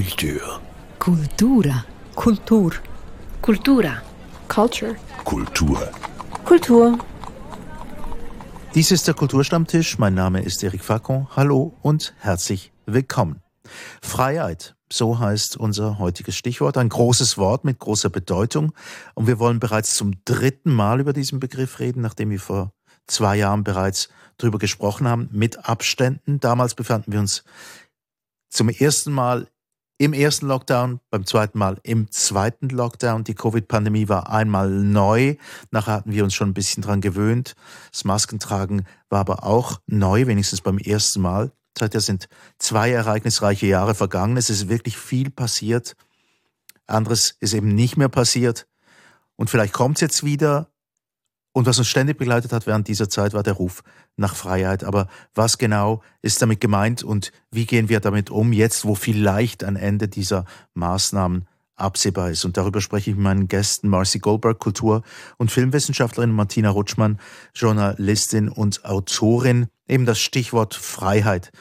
Kultur. Kultura. Kultur. Kultura. Culture. Kultur. Kultur. Dies ist der Kulturstammtisch. Mein Name ist Eric Facon. Hallo und herzlich willkommen. Freiheit, so heißt unser heutiges Stichwort. Ein großes Wort mit großer Bedeutung. Und wir wollen bereits zum dritten Mal über diesen Begriff reden, nachdem wir vor zwei Jahren bereits darüber gesprochen haben, mit Abständen. Damals befanden wir uns zum ersten Mal im ersten Lockdown, beim zweiten Mal im zweiten Lockdown. Die Covid-Pandemie war einmal neu. Nachher hatten wir uns schon ein bisschen dran gewöhnt. Das Maskentragen war aber auch neu, wenigstens beim ersten Mal. Seither sind zwei ereignisreiche Jahre vergangen. Es ist wirklich viel passiert. Anderes ist eben nicht mehr passiert. Und vielleicht kommt es jetzt wieder. Und was uns ständig begleitet hat während dieser Zeit, war der Ruf nach Freiheit. Aber was genau ist damit gemeint und wie gehen wir damit um, jetzt wo vielleicht ein Ende dieser Maßnahmen absehbar ist? Und darüber spreche ich mit meinen Gästen Marcy Goldberg, Kultur- und Filmwissenschaftlerin, Martina Rutschmann, Journalistin und Autorin. Eben das Stichwort Freiheit.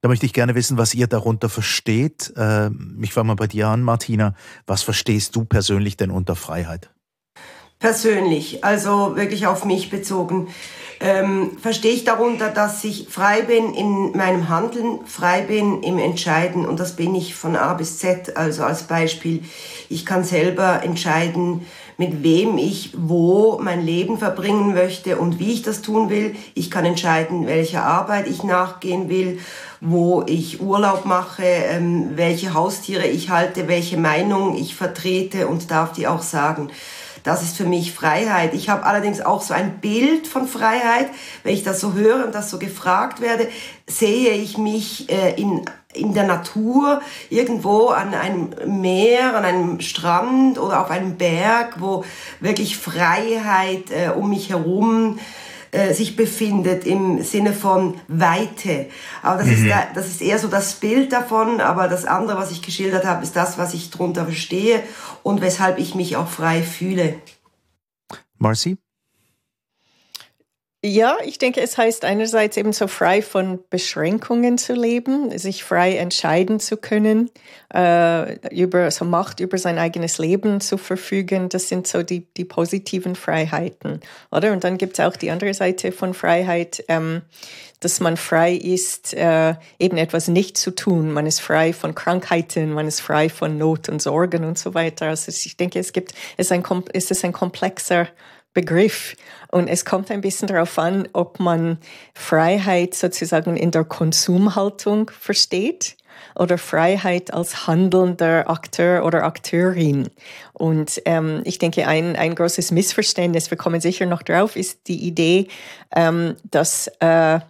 Da möchte ich gerne wissen, was ihr darunter versteht. Ähm, ich fange mal bei dir an, Martina. Was verstehst du persönlich denn unter Freiheit? Persönlich, also wirklich auf mich bezogen, ähm, verstehe ich darunter, dass ich frei bin in meinem Handeln, frei bin im Entscheiden und das bin ich von A bis Z. Also als Beispiel, ich kann selber entscheiden, mit wem ich wo mein Leben verbringen möchte und wie ich das tun will. Ich kann entscheiden, welcher Arbeit ich nachgehen will, wo ich Urlaub mache, ähm, welche Haustiere ich halte, welche Meinung ich vertrete und darf die auch sagen. Das ist für mich Freiheit. Ich habe allerdings auch so ein Bild von Freiheit. Wenn ich das so höre und das so gefragt werde, sehe ich mich äh, in in der Natur, irgendwo an einem Meer, an einem Strand oder auf einem Berg, wo wirklich Freiheit äh, um mich herum äh, sich befindet im Sinne von Weite. Aber das, mhm. ist, das ist eher so das Bild davon, aber das andere, was ich geschildert habe, ist das, was ich darunter verstehe und weshalb ich mich auch frei fühle. Marcy? Ja, ich denke, es heißt einerseits eben so frei von Beschränkungen zu leben, sich frei entscheiden zu können, äh, über so Macht über sein eigenes Leben zu verfügen. Das sind so die, die positiven Freiheiten, oder? Und dann gibt es auch die andere Seite von Freiheit, ähm, dass man frei ist, äh, eben etwas nicht zu tun. Man ist frei von Krankheiten, man ist frei von Not und Sorgen und so weiter. Also ich denke, es gibt, es ist ein, es ist ein komplexer Begriff. Und es kommt ein bisschen darauf an, ob man Freiheit sozusagen in der Konsumhaltung versteht oder Freiheit als handelnder Akteur oder Akteurin. Und ähm, ich denke, ein, ein großes Missverständnis, wir kommen sicher noch drauf, ist die Idee, ähm, dass äh,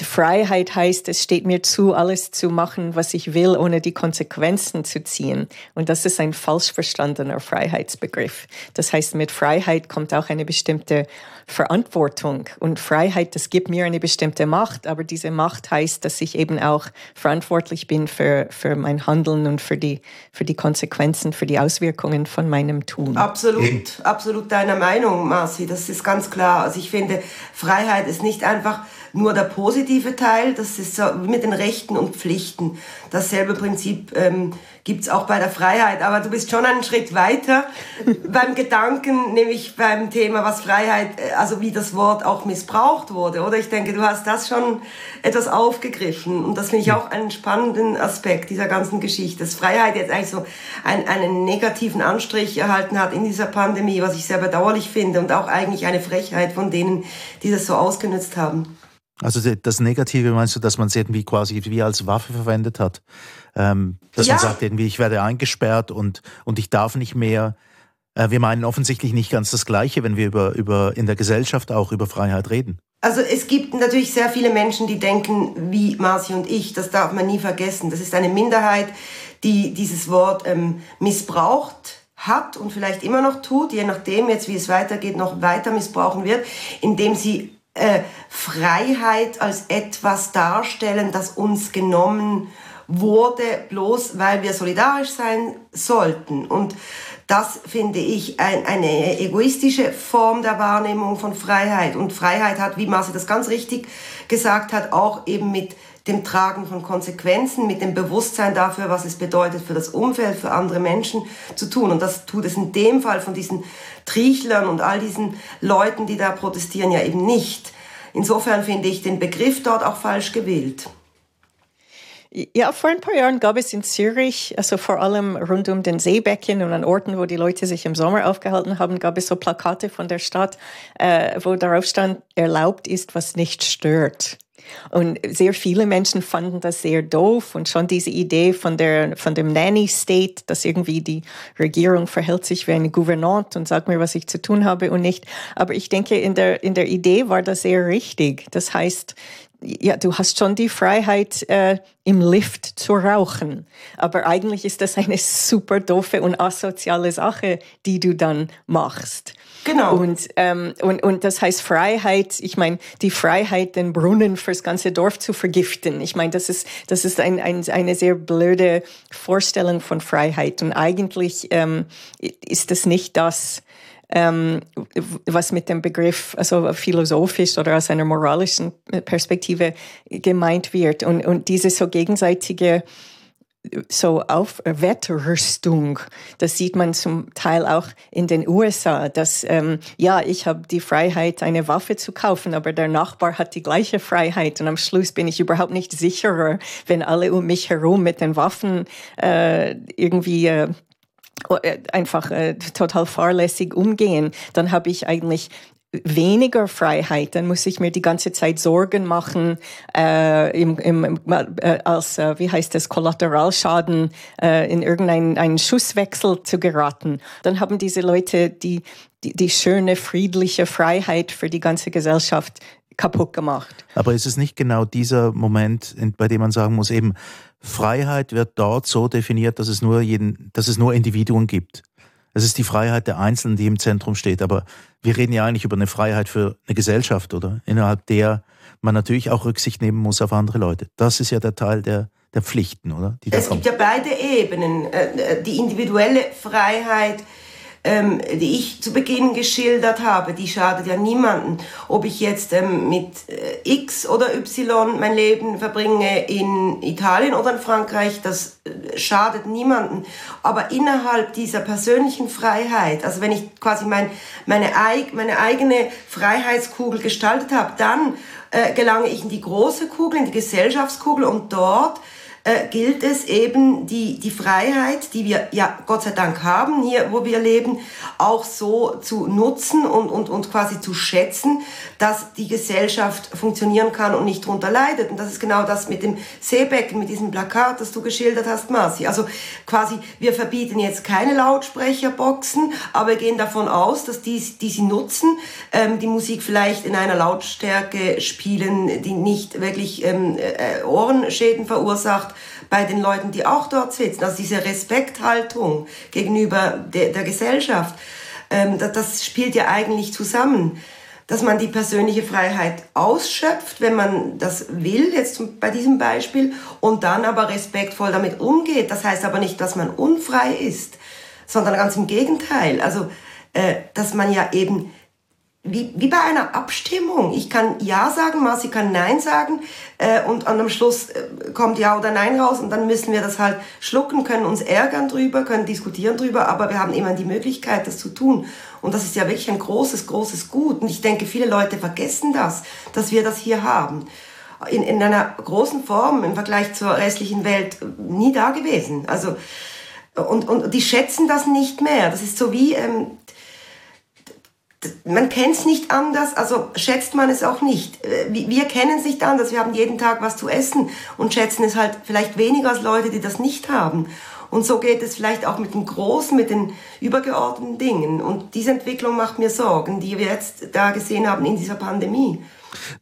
Freiheit heißt, es steht mir zu, alles zu machen, was ich will, ohne die Konsequenzen zu ziehen. Und das ist ein falsch verstandener Freiheitsbegriff. Das heißt, mit Freiheit kommt auch eine bestimmte Verantwortung. Und Freiheit, das gibt mir eine bestimmte Macht, aber diese Macht heißt, dass ich eben auch verantwortlich bin für, für mein Handeln und für die, für die Konsequenzen, für die Auswirkungen von meinem Tun. Absolut, absolut deiner Meinung, Marci. Das ist ganz klar. Also ich finde, Freiheit ist nicht einfach nur der positive Teil, das ist so mit den Rechten und Pflichten. Dasselbe Prinzip ähm, gibt's auch bei der Freiheit. Aber du bist schon einen Schritt weiter beim Gedanken, nämlich beim Thema, was Freiheit, äh, also wie das Wort auch missbraucht wurde. Oder ich denke, du hast das schon etwas aufgegriffen. Und das finde ich auch einen spannenden Aspekt dieser ganzen Geschichte. Dass Freiheit jetzt eigentlich so einen, einen negativen Anstrich erhalten hat in dieser Pandemie, was ich sehr bedauerlich finde. Und auch eigentlich eine Frechheit von denen, die das so ausgenutzt haben. Also das Negative meinst du, dass man es irgendwie quasi wie als Waffe verwendet hat? Ähm, dass ja. man sagt irgendwie, ich werde eingesperrt und, und ich darf nicht mehr. Äh, wir meinen offensichtlich nicht ganz das Gleiche, wenn wir über, über in der Gesellschaft auch über Freiheit reden. Also es gibt natürlich sehr viele Menschen, die denken wie Marci und ich. Das darf man nie vergessen. Das ist eine Minderheit, die dieses Wort ähm, missbraucht hat und vielleicht immer noch tut, je nachdem jetzt, wie es weitergeht, noch weiter missbrauchen wird, indem sie äh, Freiheit als etwas darstellen, das uns genommen wurde, bloß weil wir solidarisch sein sollten. Und das finde ich ein, eine egoistische Form der Wahrnehmung von Freiheit. Und Freiheit hat, wie Marci das ganz richtig gesagt hat, auch eben mit dem Tragen von Konsequenzen, mit dem Bewusstsein dafür, was es bedeutet für das Umfeld, für andere Menschen zu tun. Und das tut es in dem Fall von diesen Triechlern und all diesen Leuten, die da protestieren, ja eben nicht. Insofern finde ich den Begriff dort auch falsch gewählt. Ja, vor ein paar Jahren gab es in Zürich, also vor allem rund um den Seebecken und an Orten, wo die Leute sich im Sommer aufgehalten haben, gab es so Plakate von der Stadt, äh, wo darauf stand, erlaubt ist, was nicht stört. Und sehr viele Menschen fanden das sehr doof und schon diese Idee von der, von dem Nanny State, dass irgendwie die Regierung verhält sich wie eine Gouvernante und sagt mir, was ich zu tun habe und nicht. Aber ich denke, in der, in der Idee war das sehr richtig. Das heißt, ja, du hast schon die Freiheit, äh, im Lift zu rauchen. Aber eigentlich ist das eine super doofe und asoziale Sache, die du dann machst. Genau. Und, ähm, und, und das heißt Freiheit, ich meine, die Freiheit, den Brunnen fürs ganze Dorf zu vergiften. Ich meine, das ist, das ist ein, ein, eine sehr blöde Vorstellung von Freiheit. Und eigentlich ähm, ist das nicht das, ähm, was mit dem Begriff, also philosophisch oder aus einer moralischen Perspektive gemeint wird. Und, und diese so gegenseitige so auf Wettrüstung. Das sieht man zum Teil auch in den USA, dass ähm, ja, ich habe die Freiheit, eine Waffe zu kaufen, aber der Nachbar hat die gleiche Freiheit und am Schluss bin ich überhaupt nicht sicherer, wenn alle um mich herum mit den Waffen äh, irgendwie äh, äh, einfach äh, total fahrlässig umgehen, dann habe ich eigentlich weniger Freiheit, dann muss ich mir die ganze Zeit Sorgen machen, äh, im, im, äh, als, äh, wie heißt das, Kollateralschaden äh, in irgendeinen Schusswechsel zu geraten. Dann haben diese Leute die, die, die schöne, friedliche Freiheit für die ganze Gesellschaft kaputt gemacht. Aber ist es nicht genau dieser Moment, bei dem man sagen muss, eben Freiheit wird dort so definiert, dass es nur jeden, dass es nur Individuen gibt. Es ist die Freiheit der Einzelnen, die im Zentrum steht. Aber wir reden ja eigentlich über eine Freiheit für eine Gesellschaft, oder? Innerhalb der man natürlich auch Rücksicht nehmen muss auf andere Leute. Das ist ja der Teil der, der Pflichten, oder? es gibt ja beide Ebenen. Äh, äh, die individuelle Freiheit, ähm, die ich zu Beginn geschildert habe, die schadet ja niemanden. Ob ich jetzt ähm, mit äh, X oder Y mein Leben verbringe in Italien oder in Frankreich, das äh, schadet niemanden. Aber innerhalb dieser persönlichen Freiheit, also wenn ich quasi mein, meine, meine eigene Freiheitskugel gestaltet habe, dann äh, gelange ich in die große Kugel, in die Gesellschaftskugel und dort äh, gilt es eben, die, die Freiheit, die wir ja Gott sei Dank haben, hier wo wir leben, auch so zu nutzen und, und, und quasi zu schätzen, dass die Gesellschaft funktionieren kann und nicht drunter leidet. Und das ist genau das mit dem Seebecken, mit diesem Plakat, das du geschildert hast, Marci. Also quasi, wir verbieten jetzt keine Lautsprecherboxen, aber wir gehen davon aus, dass die, die sie nutzen, ähm, die Musik vielleicht in einer Lautstärke spielen, die nicht wirklich ähm, äh, Ohrenschäden verursacht, bei den Leuten, die auch dort sitzen. Also diese Respekthaltung gegenüber der, der Gesellschaft, ähm, das, das spielt ja eigentlich zusammen dass man die persönliche Freiheit ausschöpft, wenn man das will, jetzt bei diesem Beispiel, und dann aber respektvoll damit umgeht. Das heißt aber nicht, dass man unfrei ist, sondern ganz im Gegenteil. Also, äh, dass man ja eben wie, wie bei einer Abstimmung. Ich kann Ja sagen, Marci kann Nein sagen äh, und am Schluss äh, kommt Ja oder Nein raus und dann müssen wir das halt schlucken, können uns ärgern drüber, können diskutieren drüber, aber wir haben immer die Möglichkeit, das zu tun. Und das ist ja wirklich ein großes, großes Gut. Und ich denke, viele Leute vergessen das, dass wir das hier haben. In, in einer großen Form im Vergleich zur restlichen Welt nie da gewesen. Also, und, und die schätzen das nicht mehr. Das ist so wie, ähm, man kennt es nicht anders, also schätzt man es auch nicht. Äh, wir kennen es nicht anders, wir haben jeden Tag was zu essen und schätzen es halt vielleicht weniger als Leute, die das nicht haben. Und so geht es vielleicht auch mit den großen, mit den übergeordneten Dingen. Und diese Entwicklung macht mir Sorgen, die wir jetzt da gesehen haben in dieser Pandemie.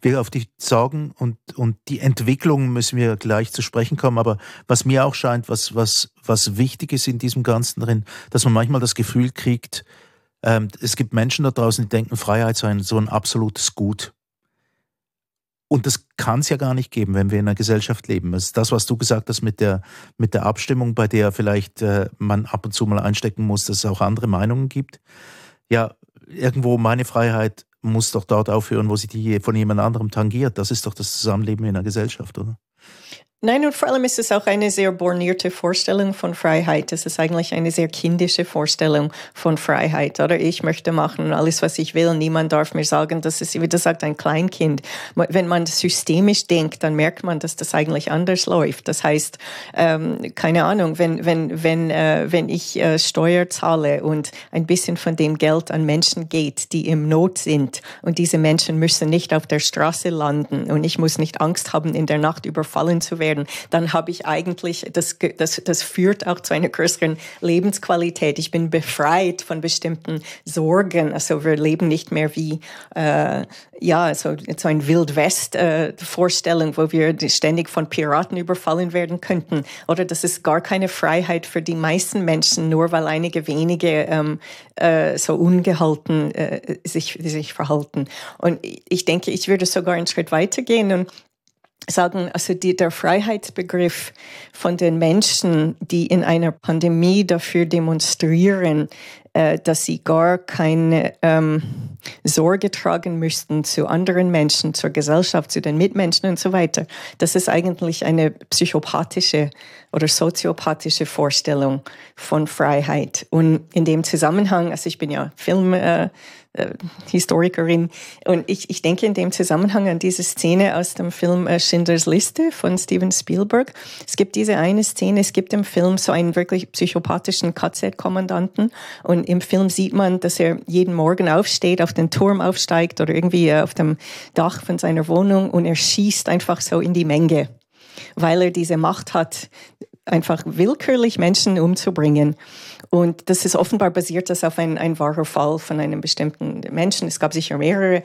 Wir auf die Sorgen und, und die Entwicklung müssen wir gleich zu sprechen kommen. Aber was mir auch scheint, was, was, was wichtig ist in diesem Ganzen drin, dass man manchmal das Gefühl kriegt, ähm, es gibt Menschen da draußen, die denken, Freiheit sei so ein absolutes Gut. Und das kann es ja gar nicht geben, wenn wir in einer Gesellschaft leben. Das ist das, was du gesagt hast mit der, mit der Abstimmung, bei der vielleicht äh, man ab und zu mal einstecken muss, dass es auch andere Meinungen gibt. Ja, irgendwo meine Freiheit muss doch dort aufhören, wo sie die von jemand anderem tangiert. Das ist doch das Zusammenleben in einer Gesellschaft, oder? Nein, und vor allem ist es auch eine sehr bornierte Vorstellung von Freiheit. Es ist eigentlich eine sehr kindische Vorstellung von Freiheit, oder? Ich möchte machen alles, was ich will. Niemand darf mir sagen, dass es, wie das sagt, ein Kleinkind. Wenn man systemisch denkt, dann merkt man, dass das eigentlich anders läuft. Das heißt, ähm, keine Ahnung, wenn, wenn, wenn, äh, wenn ich äh, Steuer zahle und ein bisschen von dem Geld an Menschen geht, die im Not sind und diese Menschen müssen nicht auf der Straße landen und ich muss nicht Angst haben, in der Nacht überfallen zu werden, werden, dann habe ich eigentlich, das, das, das führt auch zu einer größeren Lebensqualität. Ich bin befreit von bestimmten Sorgen. Also wir leben nicht mehr wie, äh, ja, so, so ein Wildwest-Vorstellung, äh, wo wir ständig von Piraten überfallen werden könnten. Oder das ist gar keine Freiheit für die meisten Menschen, nur weil einige wenige ähm, äh, so ungehalten äh, sich, sich verhalten. Und ich denke, ich würde sogar einen Schritt weitergehen und sagen, also die, der Freiheitsbegriff von den Menschen, die in einer Pandemie dafür demonstrieren, äh, dass sie gar keine ähm, Sorge tragen müssten zu anderen Menschen, zur Gesellschaft, zu den Mitmenschen und so weiter. Das ist eigentlich eine psychopathische oder soziopathische Vorstellung von Freiheit. Und in dem Zusammenhang, also ich bin ja Film, äh, äh, Historikerin. Und ich, ich denke in dem Zusammenhang an diese Szene aus dem Film äh, Schindlers Liste von Steven Spielberg. Es gibt diese eine Szene, es gibt im Film so einen wirklich psychopathischen KZ-Kommandanten und im Film sieht man, dass er jeden Morgen aufsteht, auf den Turm aufsteigt oder irgendwie äh, auf dem Dach von seiner Wohnung und er schießt einfach so in die Menge, weil er diese Macht hat, einfach willkürlich Menschen umzubringen. Und das ist offenbar basiert das auf ein, ein wahrer Fall von einem bestimmten Menschen. Es gab sicher mehrere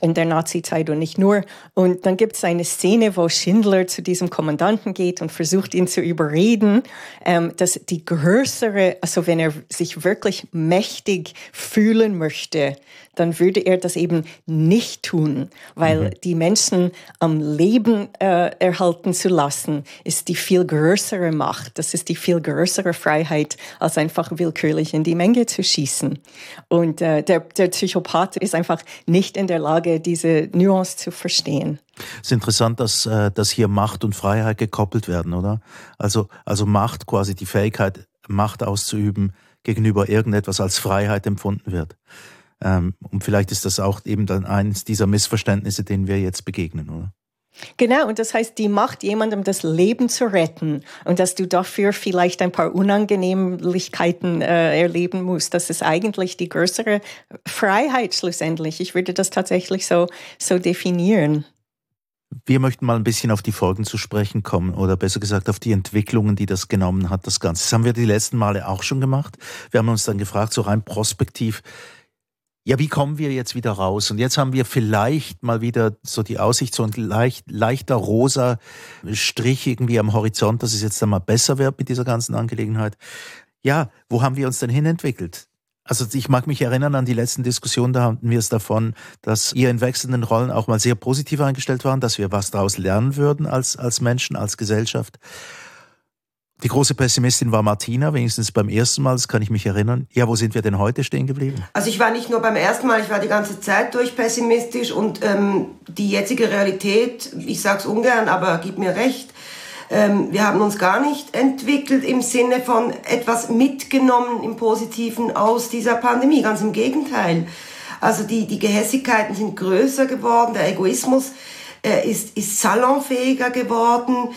in der Nazi-Zeit und nicht nur. Und dann gibt es eine Szene, wo Schindler zu diesem Kommandanten geht und versucht, ihn zu überreden, ähm, dass die größere, also wenn er sich wirklich mächtig fühlen möchte, dann würde er das eben nicht tun, weil mhm. die Menschen am Leben äh, erhalten zu lassen, ist die viel größere Macht. Das ist die viel größere Freiheit, als einfach willkürlich in die Menge zu schießen. Und äh, der, der Psychopath ist einfach nicht in der Lage, diese Nuance zu verstehen. Es ist interessant, dass, äh, dass hier Macht und Freiheit gekoppelt werden, oder? Also, also Macht, quasi die Fähigkeit, Macht auszuüben, gegenüber irgendetwas als Freiheit empfunden wird. Ähm, und vielleicht ist das auch eben dann eines dieser Missverständnisse, denen wir jetzt begegnen, oder? Genau, und das heißt, die Macht, jemandem das Leben zu retten und dass du dafür vielleicht ein paar Unangenehmlichkeiten äh, erleben musst, das ist eigentlich die größere Freiheit schlussendlich. Ich würde das tatsächlich so, so definieren. Wir möchten mal ein bisschen auf die Folgen zu sprechen kommen oder besser gesagt auf die Entwicklungen, die das genommen hat, das Ganze. Das haben wir die letzten Male auch schon gemacht. Wir haben uns dann gefragt, so rein prospektiv, ja, wie kommen wir jetzt wieder raus? Und jetzt haben wir vielleicht mal wieder so die Aussicht, so ein leicht, leichter rosa Strich irgendwie am Horizont, dass es jetzt einmal besser wird mit dieser ganzen Angelegenheit. Ja, wo haben wir uns denn hinentwickelt? Also ich mag mich erinnern an die letzten Diskussionen, da hatten wir es davon, dass ihr in wechselnden Rollen auch mal sehr positiv eingestellt waren, dass wir was daraus lernen würden als, als Menschen, als Gesellschaft. Die große Pessimistin war Martina, wenigstens beim ersten Mal, das kann ich mich erinnern. Ja, wo sind wir denn heute stehen geblieben? Also ich war nicht nur beim ersten Mal, ich war die ganze Zeit durch pessimistisch und ähm, die jetzige Realität, ich sag's ungern, aber gib mir recht, ähm, wir haben uns gar nicht entwickelt im Sinne von etwas mitgenommen im Positiven aus dieser Pandemie, ganz im Gegenteil. Also die, die Gehässigkeiten sind größer geworden, der Egoismus äh, ist, ist salonfähiger geworden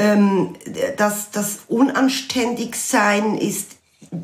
ähm, das, das Unanständigsein ist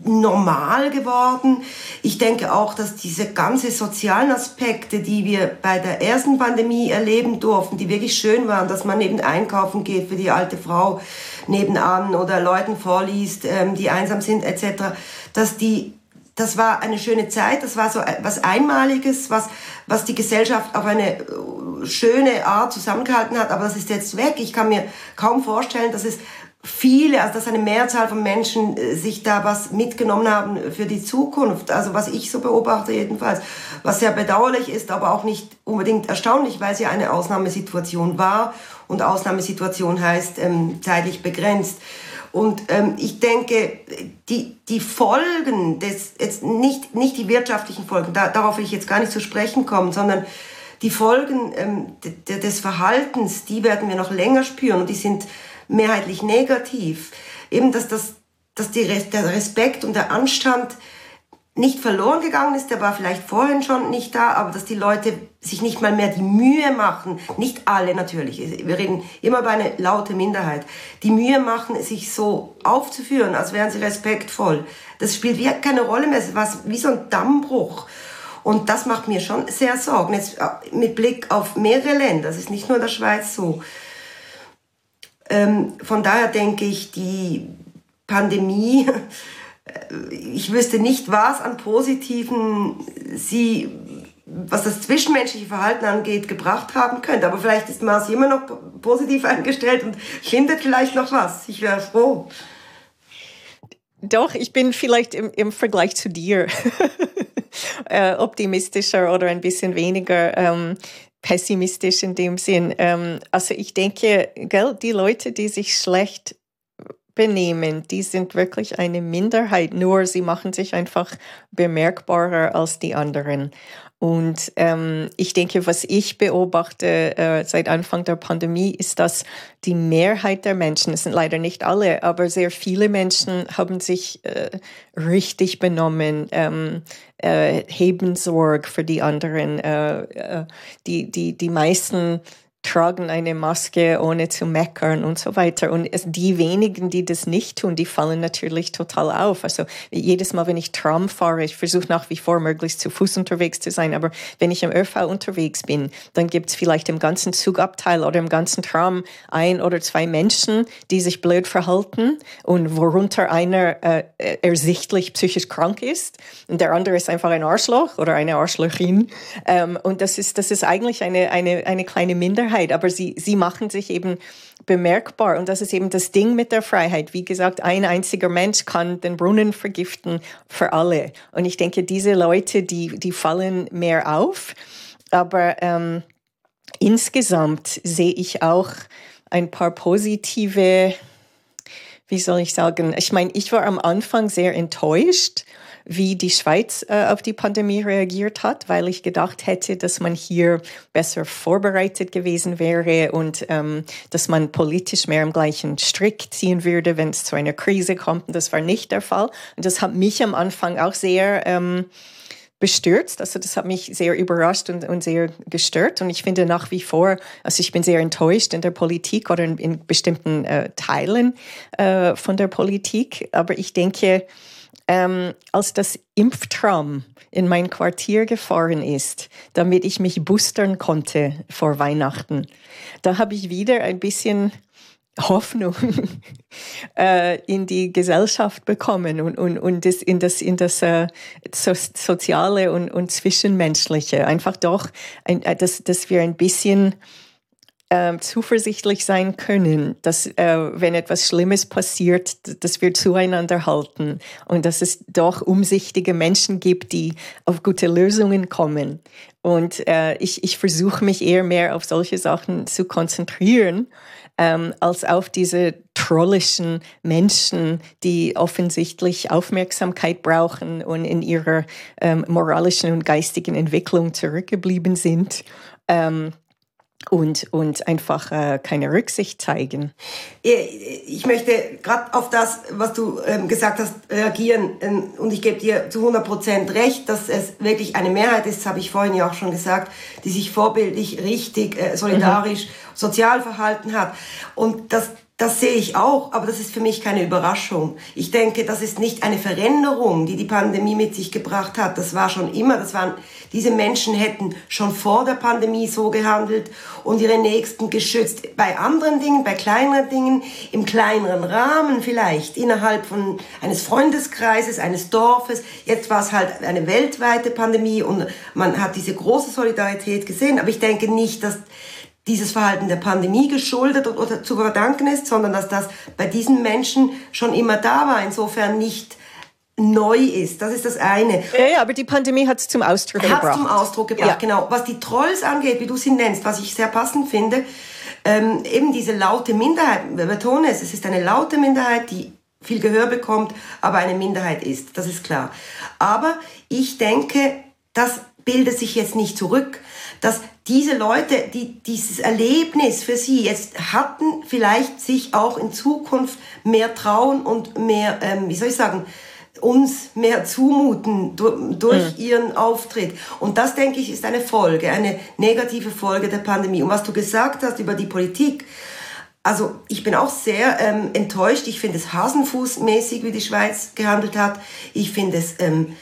normal geworden. Ich denke auch, dass diese ganze sozialen Aspekte, die wir bei der ersten Pandemie erleben durften, die wirklich schön waren, dass man eben einkaufen geht für die alte Frau nebenan oder Leuten vorliest, ähm, die einsam sind etc., dass die das war eine schöne Zeit, das war so was Einmaliges, was, was die Gesellschaft auf eine äh, schöne Art zusammengehalten hat, aber das ist jetzt weg. Ich kann mir kaum vorstellen, dass es viele, also dass eine Mehrzahl von Menschen äh, sich da was mitgenommen haben für die Zukunft. Also was ich so beobachte jedenfalls, was sehr bedauerlich ist, aber auch nicht unbedingt erstaunlich, weil es ja eine Ausnahmesituation war und Ausnahmesituation heißt ähm, zeitlich begrenzt. Und ähm, ich denke, die, die Folgen des, jetzt nicht, nicht die wirtschaftlichen Folgen, da, darauf will ich jetzt gar nicht zu sprechen kommen, sondern die Folgen ähm, des Verhaltens, die werden wir noch länger spüren und die sind mehrheitlich negativ. Eben, dass, das, dass die, der Respekt und der Anstand nicht verloren gegangen ist, der war vielleicht vorhin schon nicht da, aber dass die Leute sich nicht mal mehr die Mühe machen, nicht alle natürlich, wir reden immer über eine laute Minderheit, die Mühe machen, sich so aufzuführen, als wären sie respektvoll. Das spielt wie keine Rolle mehr, es war wie so ein Dammbruch. Und das macht mir schon sehr Sorgen. Jetzt äh, mit Blick auf mehrere Länder, das ist nicht nur in der Schweiz so. Ähm, von daher denke ich, die Pandemie ich wüsste nicht, was an Positiven sie, was das zwischenmenschliche Verhalten angeht, gebracht haben könnte. Aber vielleicht ist Marci immer noch positiv eingestellt und findet vielleicht noch was. Ich wäre froh. Doch, ich bin vielleicht im, im Vergleich zu dir äh, optimistischer oder ein bisschen weniger ähm, pessimistisch in dem Sinn. Ähm, also ich denke, gell, die Leute, die sich schlecht benehmen, die sind wirklich eine Minderheit, nur sie machen sich einfach bemerkbarer als die anderen. Und ähm, ich denke, was ich beobachte äh, seit Anfang der Pandemie, ist, dass die Mehrheit der Menschen, es sind leider nicht alle, aber sehr viele Menschen haben sich äh, richtig benommen, ähm, äh, heben Sorge für die anderen. Äh, äh, die, die, die meisten tragen eine Maske, ohne zu meckern und so weiter. Und es, die wenigen, die das nicht tun, die fallen natürlich total auf. Also jedes Mal, wenn ich Tram fahre, ich versuche nach wie vor möglichst zu Fuß unterwegs zu sein, aber wenn ich im ÖV unterwegs bin, dann gibt es vielleicht im ganzen Zugabteil oder im ganzen Tram ein oder zwei Menschen, die sich blöd verhalten und worunter einer äh, ersichtlich psychisch krank ist und der andere ist einfach ein Arschloch oder eine Arschlochin. Ähm, und das ist, das ist eigentlich eine, eine, eine kleine Minderheit Freiheit, aber sie, sie machen sich eben bemerkbar. Und das ist eben das Ding mit der Freiheit. Wie gesagt, ein einziger Mensch kann den Brunnen vergiften für alle. Und ich denke, diese Leute, die, die fallen mehr auf. Aber ähm, insgesamt sehe ich auch ein paar positive, wie soll ich sagen, ich meine, ich war am Anfang sehr enttäuscht wie die Schweiz äh, auf die Pandemie reagiert hat, weil ich gedacht hätte, dass man hier besser vorbereitet gewesen wäre und ähm, dass man politisch mehr im gleichen Strick ziehen würde, wenn es zu einer Krise kommt. Und das war nicht der Fall. Und das hat mich am Anfang auch sehr ähm, bestürzt. Also das hat mich sehr überrascht und, und sehr gestört. Und ich finde nach wie vor, also ich bin sehr enttäuscht in der Politik oder in, in bestimmten äh, Teilen äh, von der Politik. Aber ich denke, ähm, als das Impftram in mein Quartier gefahren ist, damit ich mich boostern konnte vor Weihnachten, da habe ich wieder ein bisschen Hoffnung äh, in die Gesellschaft bekommen und, und, und das, in das, in das äh, so, Soziale und, und Zwischenmenschliche. Einfach doch, ein, äh, dass, dass wir ein bisschen äh, zuversichtlich sein können, dass äh, wenn etwas Schlimmes passiert, dass wir zueinander halten und dass es doch umsichtige Menschen gibt, die auf gute Lösungen kommen. Und äh, ich, ich versuche mich eher mehr auf solche Sachen zu konzentrieren, ähm, als auf diese trollischen Menschen, die offensichtlich Aufmerksamkeit brauchen und in ihrer ähm, moralischen und geistigen Entwicklung zurückgeblieben sind. Ähm, und, und einfach äh, keine Rücksicht zeigen. Ich möchte gerade auf das, was du ähm, gesagt hast, reagieren. Ähm, und ich gebe dir zu 100 Prozent recht, dass es wirklich eine Mehrheit ist, habe ich vorhin ja auch schon gesagt, die sich vorbildlich, richtig, äh, solidarisch, mhm. sozial verhalten hat. Und das das sehe ich auch, aber das ist für mich keine Überraschung. Ich denke, das ist nicht eine Veränderung, die die Pandemie mit sich gebracht hat. Das war schon immer, das waren, diese Menschen hätten schon vor der Pandemie so gehandelt und ihre Nächsten geschützt. Bei anderen Dingen, bei kleineren Dingen, im kleineren Rahmen vielleicht, innerhalb von eines Freundeskreises, eines Dorfes. Jetzt war es halt eine weltweite Pandemie und man hat diese große Solidarität gesehen. Aber ich denke nicht, dass dieses Verhalten der Pandemie geschuldet oder zu verdanken ist, sondern dass das bei diesen Menschen schon immer da war, insofern nicht neu ist. Das ist das eine. Ja, ja aber die Pandemie hat es zum Ausdruck gebracht. Hat zum Ausdruck gebracht, ja. genau. Was die Trolls angeht, wie du sie nennst, was ich sehr passend finde, ähm, eben diese laute Minderheit, wir betonen es, es ist eine laute Minderheit, die viel Gehör bekommt, aber eine Minderheit ist, das ist klar. Aber ich denke, das bildet sich jetzt nicht zurück. Das diese Leute, die dieses Erlebnis für sie jetzt hatten, vielleicht sich auch in Zukunft mehr trauen und mehr, ähm, wie soll ich sagen, uns mehr zumuten durch mhm. ihren Auftritt. Und das, denke ich, ist eine Folge, eine negative Folge der Pandemie. Und was du gesagt hast über die Politik, also ich bin auch sehr ähm, enttäuscht. Ich finde es hasenfußmäßig, wie die Schweiz gehandelt hat. Ich finde es ähm,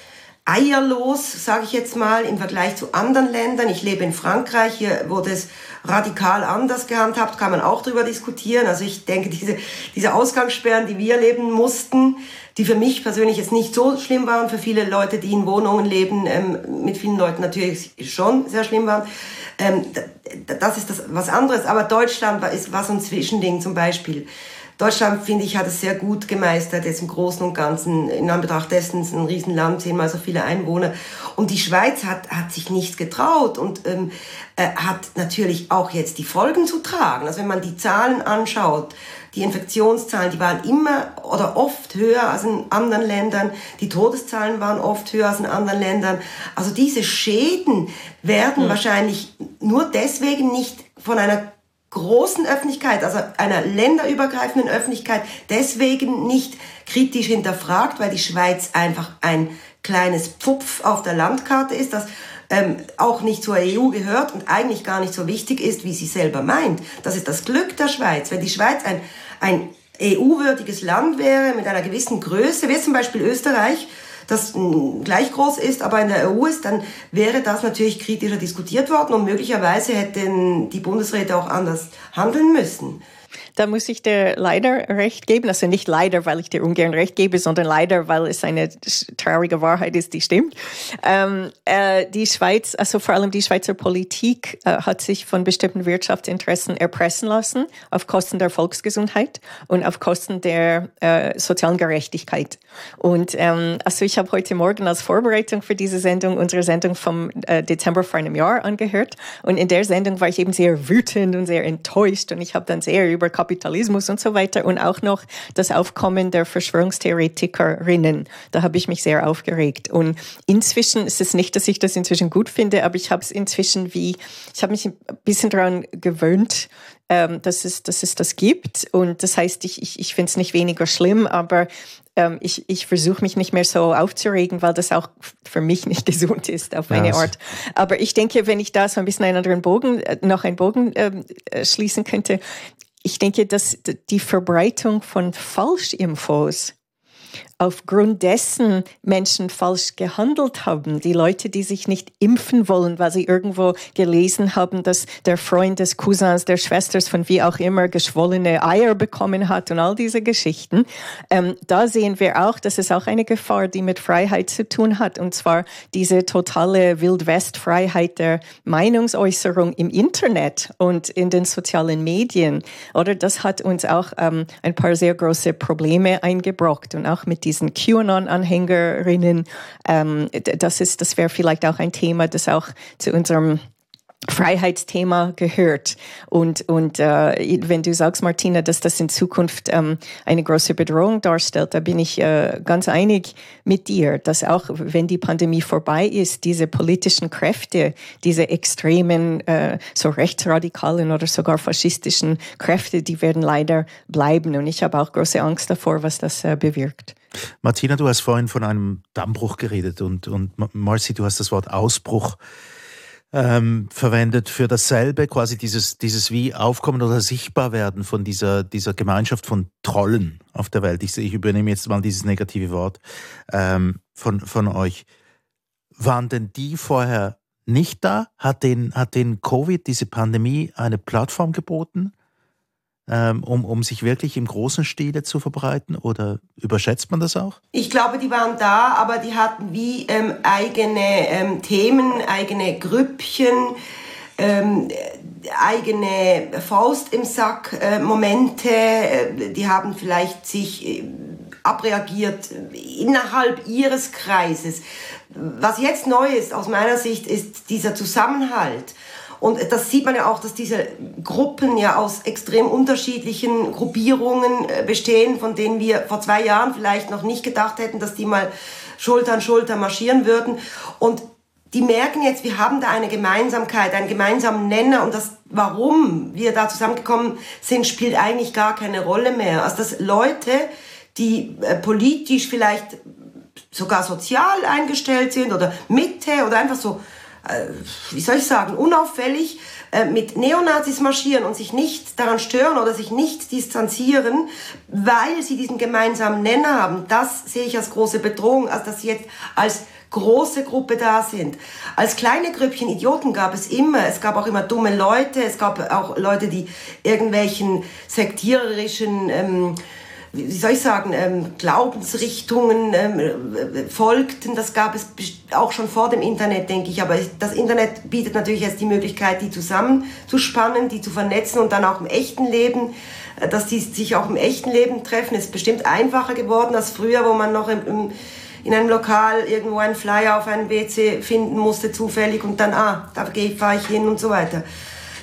eierlos, sage ich jetzt mal, im Vergleich zu anderen Ländern. Ich lebe in Frankreich, hier wurde es radikal anders gehandhabt, kann man auch darüber diskutieren. Also ich denke, diese, diese Ausgangssperren, die wir leben mussten, die für mich persönlich jetzt nicht so schlimm waren, für viele Leute, die in Wohnungen leben, ähm, mit vielen Leuten natürlich schon sehr schlimm waren. Ähm, das ist das was anderes. Aber Deutschland war, ist, war so ein Zwischending zum Beispiel. Deutschland, finde ich, hat es sehr gut gemeistert, jetzt im Großen und Ganzen, in Anbetracht dessen ist ein Riesenland, zehnmal so viele Einwohner. Und die Schweiz hat, hat sich nichts getraut und ähm, äh, hat natürlich auch jetzt die Folgen zu tragen. Also wenn man die Zahlen anschaut, die Infektionszahlen, die waren immer oder oft höher als in anderen Ländern. Die Todeszahlen waren oft höher als in anderen Ländern. Also diese Schäden werden mhm. wahrscheinlich nur deswegen nicht von einer großen Öffentlichkeit, also einer länderübergreifenden Öffentlichkeit, deswegen nicht kritisch hinterfragt, weil die Schweiz einfach ein kleines Pfupf auf der Landkarte ist, das ähm, auch nicht zur EU gehört und eigentlich gar nicht so wichtig ist, wie sie selber meint. Das ist das Glück der Schweiz. Wenn die Schweiz ein, ein EU-würdiges Land wäre mit einer gewissen Größe, wie zum Beispiel Österreich, das gleich groß ist, aber in der EU ist, dann wäre das natürlich kritischer diskutiert worden und möglicherweise hätten die Bundesräte auch anders handeln müssen. Da muss ich dir leider recht geben. Also nicht leider, weil ich dir ungern recht gebe, sondern leider, weil es eine traurige Wahrheit ist, die stimmt. Ähm, äh, die Schweiz, also vor allem die Schweizer Politik, äh, hat sich von bestimmten Wirtschaftsinteressen erpressen lassen auf Kosten der Volksgesundheit und auf Kosten der äh, sozialen Gerechtigkeit. Und ähm, also ich habe heute Morgen als Vorbereitung für diese Sendung unsere Sendung vom äh, Dezember vor einem Jahr angehört. Und in der Sendung war ich eben sehr wütend und sehr enttäuscht und ich habe dann sehr über Kapitalismus und so weiter und auch noch das Aufkommen der Verschwörungstheoretikerinnen. Da habe ich mich sehr aufgeregt. Und inzwischen ist es nicht, dass ich das inzwischen gut finde, aber ich habe es inzwischen wie, ich habe mich ein bisschen daran gewöhnt, ähm, dass, es, dass es das gibt. Und das heißt, ich, ich, ich finde es nicht weniger schlimm, aber ähm, ich, ich versuche mich nicht mehr so aufzuregen, weil das auch für mich nicht gesund ist auf eine ja, Art. Aber ich denke, wenn ich da so ein bisschen einen anderen Bogen, äh, noch einen Bogen ähm, äh, schließen könnte, ich denke, dass die Verbreitung von Falschinfos aufgrund dessen Menschen falsch gehandelt haben. Die Leute, die sich nicht impfen wollen, weil sie irgendwo gelesen haben, dass der Freund des Cousins, der Schwesters von wie auch immer geschwollene Eier bekommen hat und all diese Geschichten. Ähm, da sehen wir auch, dass es auch eine Gefahr, die mit Freiheit zu tun hat. Und zwar diese totale Wildwest-Freiheit der Meinungsäußerung im Internet und in den sozialen Medien. Oder das hat uns auch ähm, ein paar sehr große Probleme eingebrockt und auch mit diesen QAnon-Anhängerinnen. Ähm, das ist, das wäre vielleicht auch ein Thema, das auch zu unserem Freiheitsthema gehört. Und, und äh, wenn du sagst, Martina, dass das in Zukunft ähm, eine große Bedrohung darstellt, da bin ich äh, ganz einig mit dir, dass auch wenn die Pandemie vorbei ist, diese politischen Kräfte, diese extremen, äh, so rechtsradikalen oder sogar faschistischen Kräfte, die werden leider bleiben. Und ich habe auch große Angst davor, was das äh, bewirkt. Martina, du hast vorhin von einem Dammbruch geredet und, und Marci, du hast das Wort Ausbruch ähm, verwendet für dasselbe, quasi dieses, dieses wie Aufkommen oder Sichtbarwerden von dieser, dieser Gemeinschaft von Trollen auf der Welt. Ich, ich übernehme jetzt mal dieses negative Wort ähm, von, von euch. Waren denn die vorher nicht da? Hat den, hat den Covid, diese Pandemie, eine Plattform geboten? Ähm, um, um sich wirklich im großen Stile zu verbreiten? Oder überschätzt man das auch? Ich glaube, die waren da, aber die hatten wie ähm, eigene ähm, Themen, eigene Grüppchen. Ähm, eigene Faust im Sack äh, Momente, äh, die haben vielleicht sich äh, abreagiert innerhalb ihres Kreises. Was jetzt neu ist aus meiner Sicht, ist dieser Zusammenhalt und das sieht man ja auch, dass diese Gruppen ja aus extrem unterschiedlichen Gruppierungen äh, bestehen, von denen wir vor zwei Jahren vielleicht noch nicht gedacht hätten, dass die mal Schulter an Schulter marschieren würden. Und die merken jetzt, wir haben da eine Gemeinsamkeit, einen gemeinsamen Nenner und das, warum wir da zusammengekommen sind, spielt eigentlich gar keine Rolle mehr. Also dass Leute, die äh, politisch vielleicht sogar sozial eingestellt sind oder Mitte oder einfach so, wie soll ich sagen, unauffällig äh, mit Neonazis marschieren und sich nicht daran stören oder sich nicht distanzieren, weil sie diesen gemeinsamen Nenner haben. Das sehe ich als große Bedrohung, als dass sie jetzt als große Gruppe da sind. Als kleine Grüppchen Idioten gab es immer. Es gab auch immer dumme Leute. Es gab auch Leute, die irgendwelchen sektiererischen, ähm, wie soll ich sagen, ähm, Glaubensrichtungen ähm, folgten. Das gab es auch schon vor dem Internet, denke ich. Aber das Internet bietet natürlich jetzt die Möglichkeit, die zusammenzuspannen, die zu vernetzen und dann auch im echten Leben äh, dass die sich auch im echten Leben treffen, ist bestimmt einfacher geworden als früher, wo man noch im, im in einem Lokal irgendwo einen Flyer auf einem WC finden musste zufällig und dann, ah, da fahre ich hin und so weiter.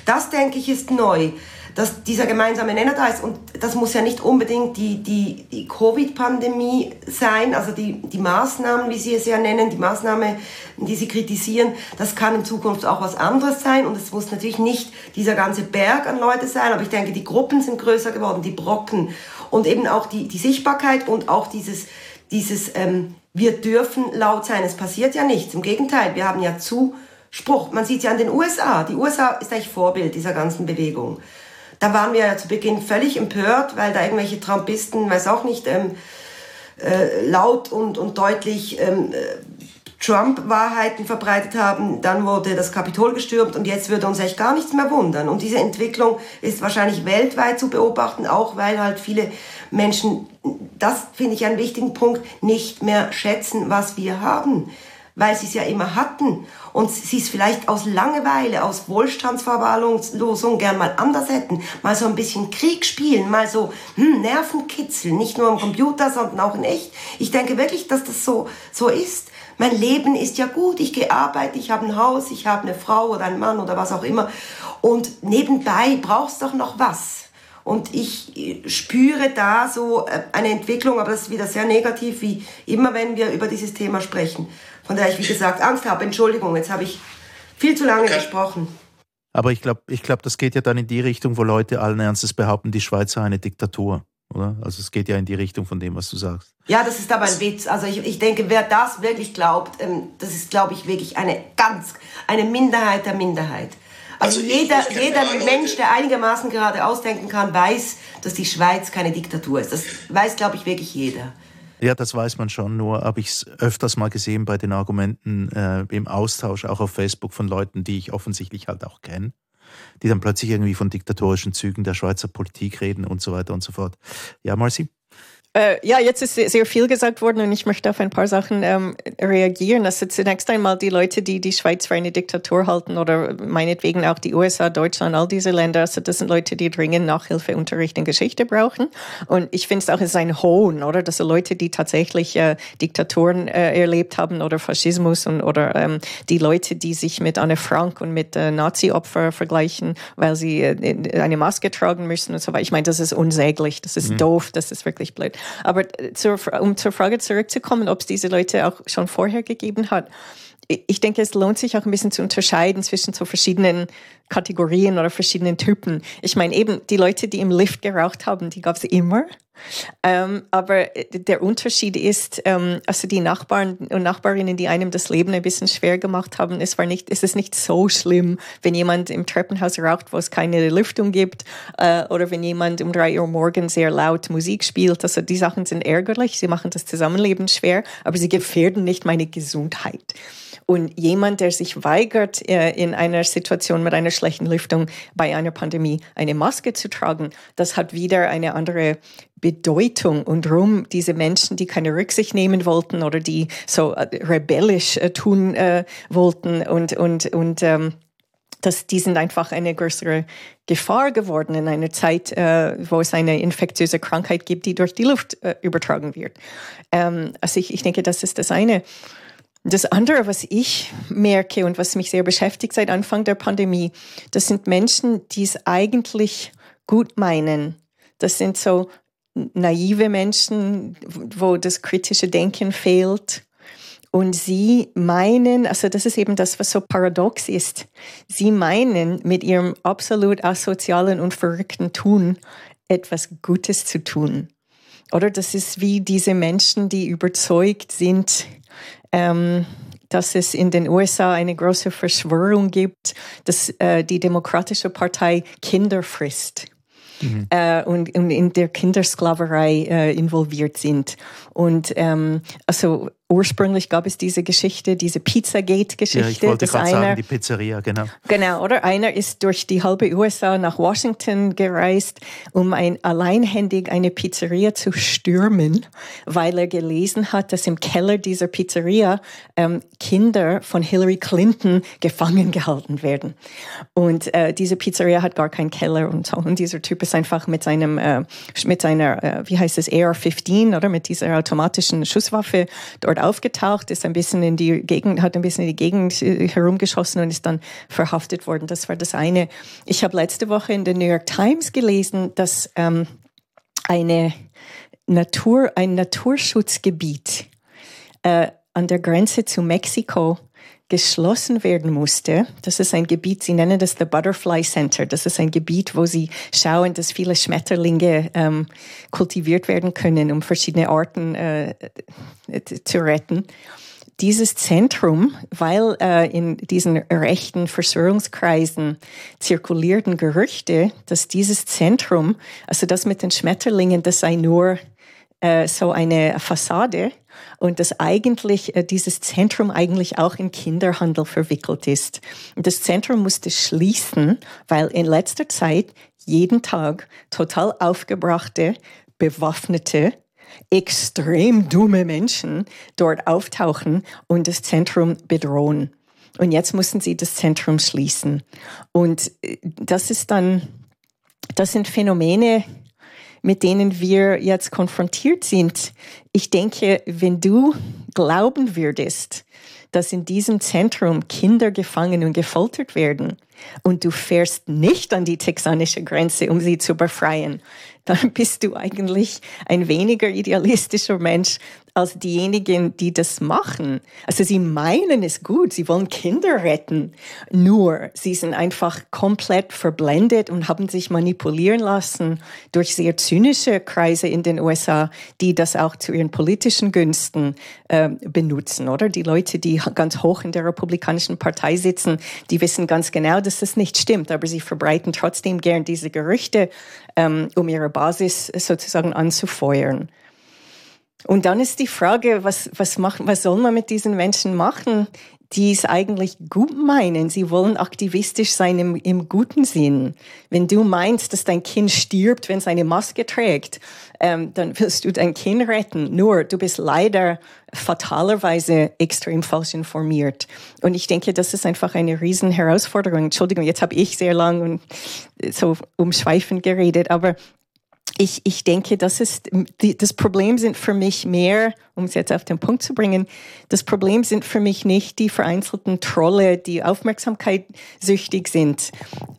Das, denke ich, ist neu, dass dieser gemeinsame Nenner da ist und das muss ja nicht unbedingt die, die, die Covid-Pandemie sein, also die, die Maßnahmen, wie Sie es ja nennen, die Maßnahme, die Sie kritisieren, das kann in Zukunft auch was anderes sein und es muss natürlich nicht dieser ganze Berg an Leute sein, aber ich denke, die Gruppen sind größer geworden, die Brocken und eben auch die, die Sichtbarkeit und auch dieses, dieses ähm, wir dürfen laut sein. Es passiert ja nichts. Im Gegenteil, wir haben ja Zuspruch. Man sieht ja an den USA. Die USA ist eigentlich Vorbild dieser ganzen Bewegung. Da waren wir ja zu Beginn völlig empört, weil da irgendwelche Trumpisten, weiß auch nicht, ähm, äh, laut und, und deutlich ähm, äh, Trump-Wahrheiten verbreitet haben. Dann wurde das Kapitol gestürmt und jetzt würde uns echt gar nichts mehr wundern. Und diese Entwicklung ist wahrscheinlich weltweit zu beobachten, auch weil halt viele Menschen, das finde ich einen wichtigen Punkt, nicht mehr schätzen, was wir haben weil sie es ja immer hatten und sie es vielleicht aus Langeweile, aus Wohlstandsverwahrlosung gern mal anders hätten, mal so ein bisschen Krieg spielen, mal so hm, Nervenkitzel, nicht nur am Computer, sondern auch in echt. Ich denke wirklich, dass das so, so ist. Mein Leben ist ja gut, ich gehe arbeiten, ich habe ein Haus, ich habe eine Frau oder einen Mann oder was auch immer. Und nebenbei brauchst doch noch was. Und ich äh, spüre da so äh, eine Entwicklung, aber das ist wieder sehr negativ, wie immer, wenn wir über dieses Thema sprechen. Von der ich, wie gesagt, Angst habe. Entschuldigung, jetzt habe ich viel zu lange okay. gesprochen. Aber ich glaube, ich glaub, das geht ja dann in die Richtung, wo Leute allen Ernstes behaupten, die Schweiz sei eine Diktatur oder? Also es geht ja in die Richtung von dem, was du sagst. Ja, das ist aber ein Witz. Also ich, ich denke, wer das wirklich glaubt, ähm, das ist, glaube ich, wirklich eine ganz, eine Minderheit der Minderheit. Also, also jeder, ich, ich jeder Mensch, der einigermaßen gerade ausdenken kann, weiß, dass die Schweiz keine Diktatur ist. Das weiß, glaube ich, wirklich jeder. Ja, das weiß man schon. Nur habe ich es öfters mal gesehen bei den Argumenten äh, im Austausch, auch auf Facebook von Leuten, die ich offensichtlich halt auch kenne die dann plötzlich irgendwie von diktatorischen Zügen der Schweizer Politik reden und so weiter und so fort. Ja, Marci? Äh, ja, jetzt ist sehr viel gesagt worden und ich möchte auf ein paar Sachen ähm, reagieren. Also zunächst einmal die Leute, die die Schweiz für eine Diktatur halten oder meinetwegen auch die USA, Deutschland, all diese Länder. Also das sind Leute, die dringend Nachhilfeunterricht in Geschichte brauchen. Und ich finde es auch, es ist ein Hohn, oder? Das sind Leute, die tatsächlich äh, Diktaturen äh, erlebt haben oder Faschismus und oder ähm, die Leute, die sich mit Anne Frank und mit äh, Nazi-Opfer vergleichen, weil sie äh, eine Maske tragen müssen und so weiter. Ich meine, das ist unsäglich, das ist mhm. doof, das ist wirklich blöd. Aber äh, zur, um zur Frage zurückzukommen, ob es diese Leute auch schon vorher gegeben hat. Ich denke, es lohnt sich auch ein bisschen zu unterscheiden zwischen so verschiedenen Kategorien oder verschiedenen Typen. Ich meine, eben die Leute, die im Lift geraucht haben, die gab es immer. Ähm, aber äh, der Unterschied ist, ähm, also die Nachbarn und Nachbarinnen, die einem das Leben ein bisschen schwer gemacht haben, es war nicht, es ist nicht so schlimm, wenn jemand im Treppenhaus raucht, wo es keine Lüftung gibt, äh, oder wenn jemand um drei Uhr morgens sehr laut Musik spielt. Also die Sachen sind ärgerlich, sie machen das Zusammenleben schwer, aber sie gefährden nicht meine Gesundheit. Und jemand, der sich weigert, äh, in einer Situation mit einer schlechten Lüftung bei einer Pandemie eine Maske zu tragen, das hat wieder eine andere Bedeutung und rum diese Menschen, die keine Rücksicht nehmen wollten oder die so äh, rebellisch äh, tun äh, wollten und und und ähm, dass die sind einfach eine größere Gefahr geworden in einer Zeit, äh, wo es eine infektiöse Krankheit gibt, die durch die Luft äh, übertragen wird. Ähm, also ich, ich denke, das ist das eine. Das andere, was ich merke und was mich sehr beschäftigt seit Anfang der Pandemie, das sind Menschen, die es eigentlich gut meinen. Das sind so naive Menschen, wo das kritische Denken fehlt Und sie meinen, also das ist eben das, was so paradox ist. Sie meinen mit ihrem absolut asozialen und verrückten Tun etwas Gutes zu tun. Oder das ist wie diese Menschen, die überzeugt sind, ähm, dass es in den USA eine große Verschwörung gibt, dass äh, die Demokratische Partei Kinder frisst. Mhm. Äh, und, und, in der Kindersklaverei äh, involviert sind. Und ähm, also ursprünglich gab es diese Geschichte, diese Pizzagate-Geschichte. Ja, ich wollte gerade sagen, die Pizzeria, genau. Genau, oder? Einer ist durch die halbe USA nach Washington gereist, um ein, alleinhändig eine Pizzeria zu stürmen, weil er gelesen hat, dass im Keller dieser Pizzeria ähm, Kinder von Hillary Clinton gefangen gehalten werden. Und äh, diese Pizzeria hat gar keinen Keller und so. Und dieser Typ ist einfach mit seinem, äh, mit seiner, äh, wie heißt es, AR-15, oder? Mit dieser automatischen Schusswaffe dort aufgetaucht, ist ein bisschen in die Gegend, hat ein bisschen in die Gegend äh, herumgeschossen und ist dann verhaftet worden. Das war das eine. Ich habe letzte Woche in der New York Times gelesen, dass ähm, eine Natur, ein Naturschutzgebiet äh, an der Grenze zu Mexiko geschlossen werden musste. Das ist ein Gebiet, Sie nennen das the Butterfly Center. Das ist ein Gebiet, wo Sie schauen, dass viele Schmetterlinge ähm, kultiviert werden können, um verschiedene Arten äh, zu retten. Dieses Zentrum, weil äh, in diesen rechten Verschwörungskreisen zirkulierten Gerüchte, dass dieses Zentrum, also das mit den Schmetterlingen, das sei nur äh, so eine Fassade und dass eigentlich äh, dieses Zentrum eigentlich auch in Kinderhandel verwickelt ist. Und das Zentrum musste schließen, weil in letzter Zeit jeden Tag total aufgebrachte, bewaffnete, extrem dumme Menschen dort auftauchen und das Zentrum bedrohen. Und jetzt mussten sie das Zentrum schließen. Und äh, das ist dann, das sind Phänomene, mit denen wir jetzt konfrontiert sind. Ich denke, wenn du glauben würdest, dass in diesem Zentrum Kinder gefangen und gefoltert werden und du fährst nicht an die texanische Grenze, um sie zu befreien, dann bist du eigentlich ein weniger idealistischer Mensch als diejenigen, die das machen. Also sie meinen es gut, sie wollen Kinder retten, nur sie sind einfach komplett verblendet und haben sich manipulieren lassen durch sehr zynische Kreise in den USA, die das auch zu ihren politischen Günsten äh, benutzen, oder? Die Leute, die ganz hoch in der Republikanischen Partei sitzen, die wissen ganz genau, dass das nicht stimmt, aber sie verbreiten trotzdem gern diese Gerüchte, um ihre Basis sozusagen anzufeuern. Und dann ist die Frage, was, was, machen, was soll man mit diesen Menschen machen, die es eigentlich gut meinen? Sie wollen aktivistisch sein im, im guten Sinn. Wenn du meinst, dass dein Kind stirbt, wenn es eine Maske trägt, ähm, dann willst du dein Kind retten. Nur, du bist leider fatalerweise extrem falsch informiert. Und ich denke, das ist einfach eine riesen Herausforderung. Entschuldigung, jetzt habe ich sehr lang und so umschweifend geredet, aber ich, ich denke, das ist, die, das Problem sind für mich mehr, um es jetzt auf den Punkt zu bringen, das Problem sind für mich nicht die vereinzelten Trolle, die Aufmerksamkeit süchtig sind,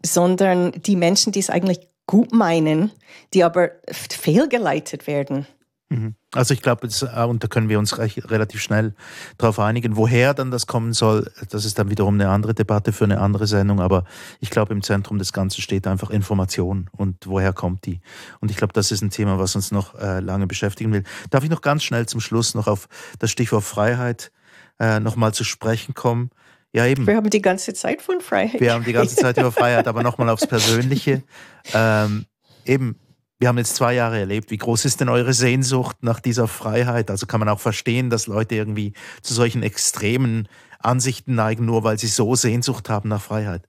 sondern die Menschen, die es eigentlich gut meinen, die aber fehlgeleitet werden. Mhm. Also ich glaube, äh, und da können wir uns recht, relativ schnell darauf einigen, woher dann das kommen soll. Das ist dann wiederum eine andere Debatte für eine andere Sendung. Aber ich glaube, im Zentrum des Ganzen steht einfach Information und woher kommt die. Und ich glaube, das ist ein Thema, was uns noch äh, lange beschäftigen will. Darf ich noch ganz schnell zum Schluss noch auf das Stichwort Freiheit äh, nochmal zu sprechen kommen? Ja, eben. Wir haben die ganze Zeit von Freiheit. Wir haben die ganze Zeit über Freiheit, aber nochmal aufs Persönliche. Ähm, eben, wir haben jetzt zwei Jahre erlebt. Wie groß ist denn eure Sehnsucht nach dieser Freiheit? Also kann man auch verstehen, dass Leute irgendwie zu solchen extremen Ansichten neigen, nur weil sie so Sehnsucht haben nach Freiheit.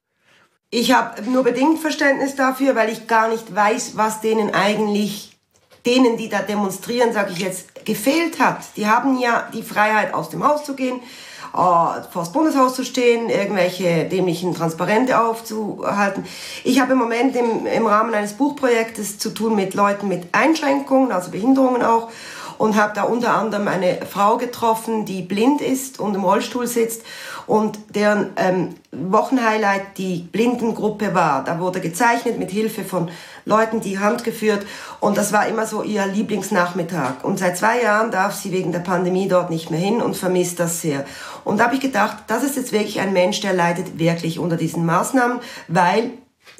Ich habe nur bedingt Verständnis dafür, weil ich gar nicht weiß, was denen eigentlich, denen, die da demonstrieren, sage ich jetzt, gefehlt hat. Die haben ja die Freiheit, aus dem Haus zu gehen, äh, vor das Bundeshaus zu stehen, irgendwelche dämlichen Transparente aufzuhalten. Ich habe im Moment im, im Rahmen eines Buchprojektes zu tun mit Leuten mit Einschränkungen, also Behinderungen auch. Und habe da unter anderem eine Frau getroffen, die blind ist und im Rollstuhl sitzt und deren ähm, Wochenhighlight die Blindengruppe war. Da wurde gezeichnet mit Hilfe von Leuten, die Hand geführt und das war immer so ihr Lieblingsnachmittag. Und seit zwei Jahren darf sie wegen der Pandemie dort nicht mehr hin und vermisst das sehr. Und da habe ich gedacht, das ist jetzt wirklich ein Mensch, der leidet wirklich unter diesen Maßnahmen, weil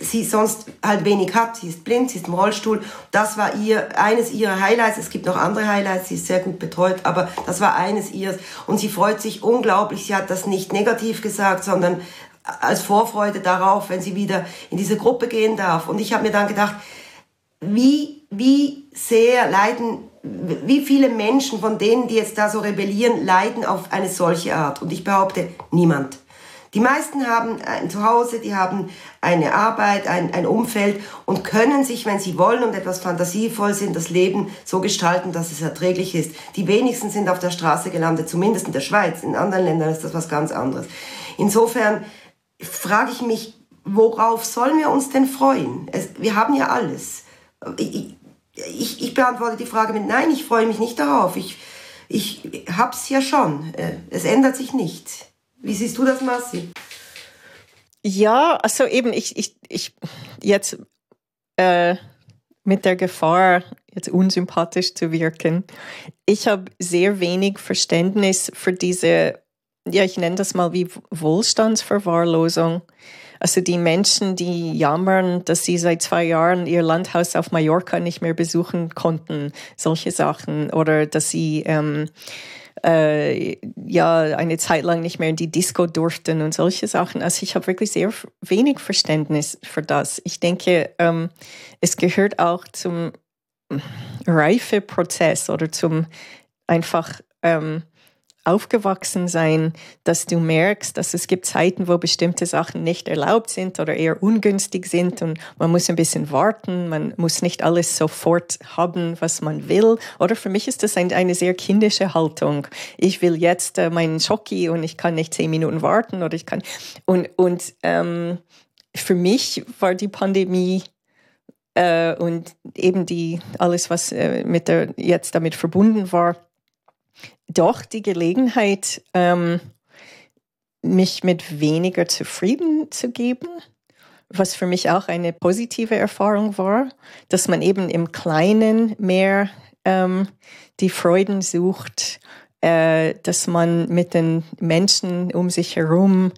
sie sonst halt wenig hat. Sie ist blind, sie ist im Rollstuhl. Das war ihr eines ihrer Highlights. Es gibt noch andere Highlights, sie ist sehr gut betreut, aber das war eines ihres. Und sie freut sich unglaublich. Sie hat das nicht negativ gesagt, sondern als Vorfreude darauf, wenn sie wieder in diese Gruppe gehen darf. Und ich habe mir dann gedacht, wie, wie sehr leiden, wie viele Menschen von denen, die jetzt da so rebellieren, leiden auf eine solche Art. Und ich behaupte, niemand. Die meisten haben ein Zuhause, die haben eine Arbeit, ein, ein Umfeld und können sich, wenn sie wollen und etwas fantasievoll sind, das Leben so gestalten, dass es erträglich ist. Die wenigsten sind auf der Straße gelandet, zumindest in der Schweiz. In anderen Ländern ist das was ganz anderes. Insofern frage ich mich, worauf sollen wir uns denn freuen? Es, wir haben ja alles. Ich, ich, ich, beantworte die Frage mit Nein, ich freue mich nicht darauf. Ich, ich hab's ja schon. Äh, es ändert sich nichts. Wie siehst du das, Marci? Ja, also eben, ich, ich, ich jetzt äh, mit der Gefahr, jetzt unsympathisch zu wirken, ich habe sehr wenig Verständnis für diese, ja, ich nenne das mal wie Wohlstandsverwahrlosung. Also die Menschen, die jammern, dass sie seit zwei Jahren ihr Landhaus auf Mallorca nicht mehr besuchen konnten, solche Sachen, oder dass sie ähm, äh, ja eine Zeit lang nicht mehr in die Disco durften und solche Sachen. Also ich habe wirklich sehr wenig Verständnis für das. Ich denke, ähm, es gehört auch zum Reifeprozess oder zum einfach ähm, aufgewachsen sein, dass du merkst, dass es gibt Zeiten, wo bestimmte Sachen nicht erlaubt sind oder eher ungünstig sind und man muss ein bisschen warten, man muss nicht alles sofort haben, was man will. Oder für mich ist das eine sehr kindische Haltung. Ich will jetzt äh, meinen Schoki und ich kann nicht zehn Minuten warten oder ich kann und und ähm, für mich war die Pandemie äh, und eben die alles, was äh, mit der jetzt damit verbunden war, doch die Gelegenheit, ähm, mich mit weniger zufrieden zu geben, was für mich auch eine positive Erfahrung war, dass man eben im Kleinen mehr ähm, die Freuden sucht, äh, dass man mit den Menschen um sich herum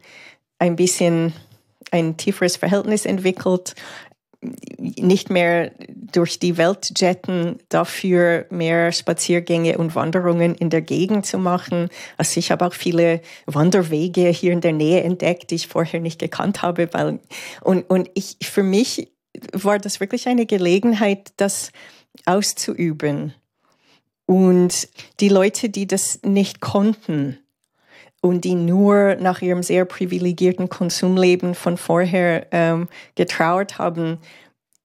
ein bisschen ein tieferes Verhältnis entwickelt, nicht mehr durch die Welt jetten, dafür mehr Spaziergänge und Wanderungen in der Gegend zu machen. Also ich habe auch viele Wanderwege hier in der Nähe entdeckt, die ich vorher nicht gekannt habe. Weil, und, und ich, für mich war das wirklich eine Gelegenheit, das auszuüben. Und die Leute, die das nicht konnten, und die nur nach ihrem sehr privilegierten Konsumleben von vorher ähm, getrauert haben,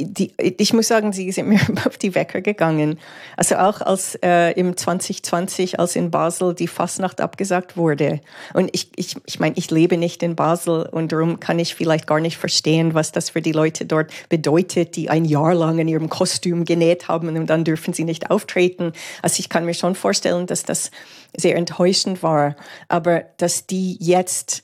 die, ich muss sagen, sie sind mir auf die Wecker gegangen. Also auch als äh, im 2020, als in Basel die Fastnacht abgesagt wurde. Und ich, ich, ich meine, ich lebe nicht in Basel und darum kann ich vielleicht gar nicht verstehen, was das für die Leute dort bedeutet, die ein Jahr lang in ihrem Kostüm genäht haben und dann dürfen sie nicht auftreten. Also ich kann mir schon vorstellen, dass das sehr enttäuschend war. Aber dass die jetzt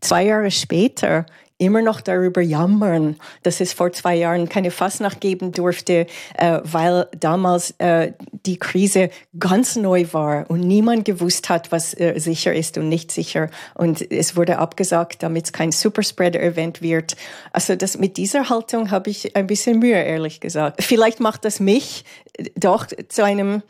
zwei Jahre später immer noch darüber jammern, dass es vor zwei Jahren keine Fastnacht geben durfte, äh, weil damals äh, die Krise ganz neu war und niemand gewusst hat, was äh, sicher ist und nicht sicher. Und es wurde abgesagt, damit es kein Superspreader-Event wird. Also das, mit dieser Haltung habe ich ein bisschen Mühe, ehrlich gesagt. Vielleicht macht das mich doch zu einem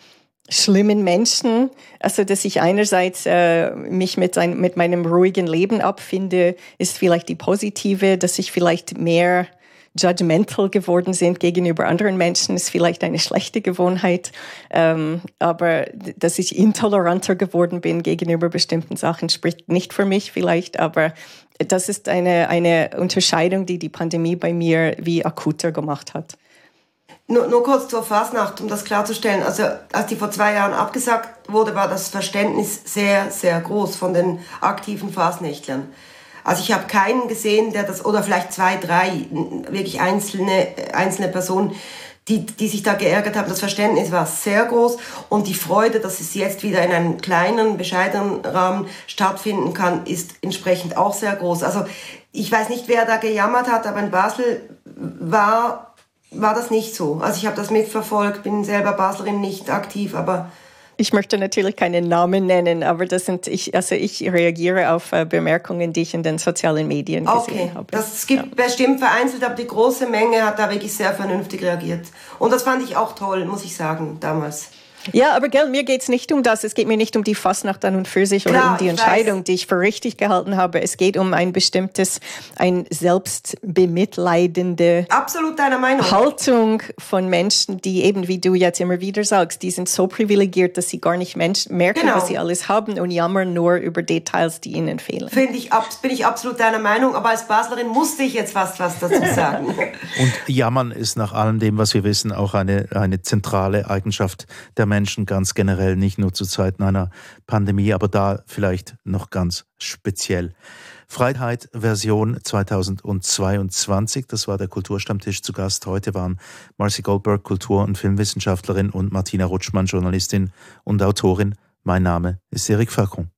schlimmen Menschen. Also, dass ich einerseits äh, mich mit, ein, mit meinem ruhigen Leben abfinde, ist vielleicht die positive, dass ich vielleicht mehr judgmental geworden sind gegenüber anderen Menschen, ist vielleicht eine schlechte Gewohnheit. Ähm, aber dass ich intoleranter geworden bin gegenüber bestimmten Sachen, spricht nicht für mich vielleicht, aber das ist eine, eine Unterscheidung, die die Pandemie bei mir wie akuter gemacht hat. Nur, nur kurz zur Fasnacht, um das klarzustellen. Also als die vor zwei Jahren abgesagt wurde, war das Verständnis sehr, sehr groß von den aktiven Fasnächtlern. Also ich habe keinen gesehen, der das, oder vielleicht zwei, drei, wirklich einzelne, einzelne Personen, die, die sich da geärgert haben. Das Verständnis war sehr groß und die Freude, dass es jetzt wieder in einem kleinen, bescheidenen Rahmen stattfinden kann, ist entsprechend auch sehr groß. Also ich weiß nicht, wer da gejammert hat, aber in Basel war, war das nicht so. Also ich habe das mitverfolgt, bin selber Baslerin nicht aktiv, aber ich möchte natürlich keinen Namen nennen, aber das sind ich, also ich reagiere auf äh, Bemerkungen, die ich in den sozialen Medien okay. gesehen habe. Das gibt ja. bestimmt vereinzelt, aber die große Menge hat da wirklich sehr vernünftig reagiert. Und das fand ich auch toll, muss ich sagen, damals. Ja, aber gell, mir geht's nicht um das. Es geht mir nicht um die Fastnacht an und für sich oder Klar, um die Entscheidung, weiß. die ich für richtig gehalten habe. Es geht um ein bestimmtes, ein selbstbemitleidende Absolut deiner Meinung. Haltung von Menschen, die eben, wie du jetzt immer wieder sagst, die sind so privilegiert, dass sie gar nicht Menschen merken, genau. was sie alles haben und jammern nur über Details, die ihnen fehlen. Finde ich, bin ich absolut deiner Meinung, aber als Baslerin musste ich jetzt fast was dazu sagen. und jammern ist nach allem dem, was wir wissen, auch eine, eine zentrale Eigenschaft der Menschen ganz generell, nicht nur zu Zeiten einer Pandemie, aber da vielleicht noch ganz speziell. Freiheit Version 2022, das war der Kulturstammtisch zu Gast. Heute waren Marcy Goldberg, Kultur- und Filmwissenschaftlerin und Martina Rutschmann, Journalistin und Autorin. Mein Name ist Erik Falcon.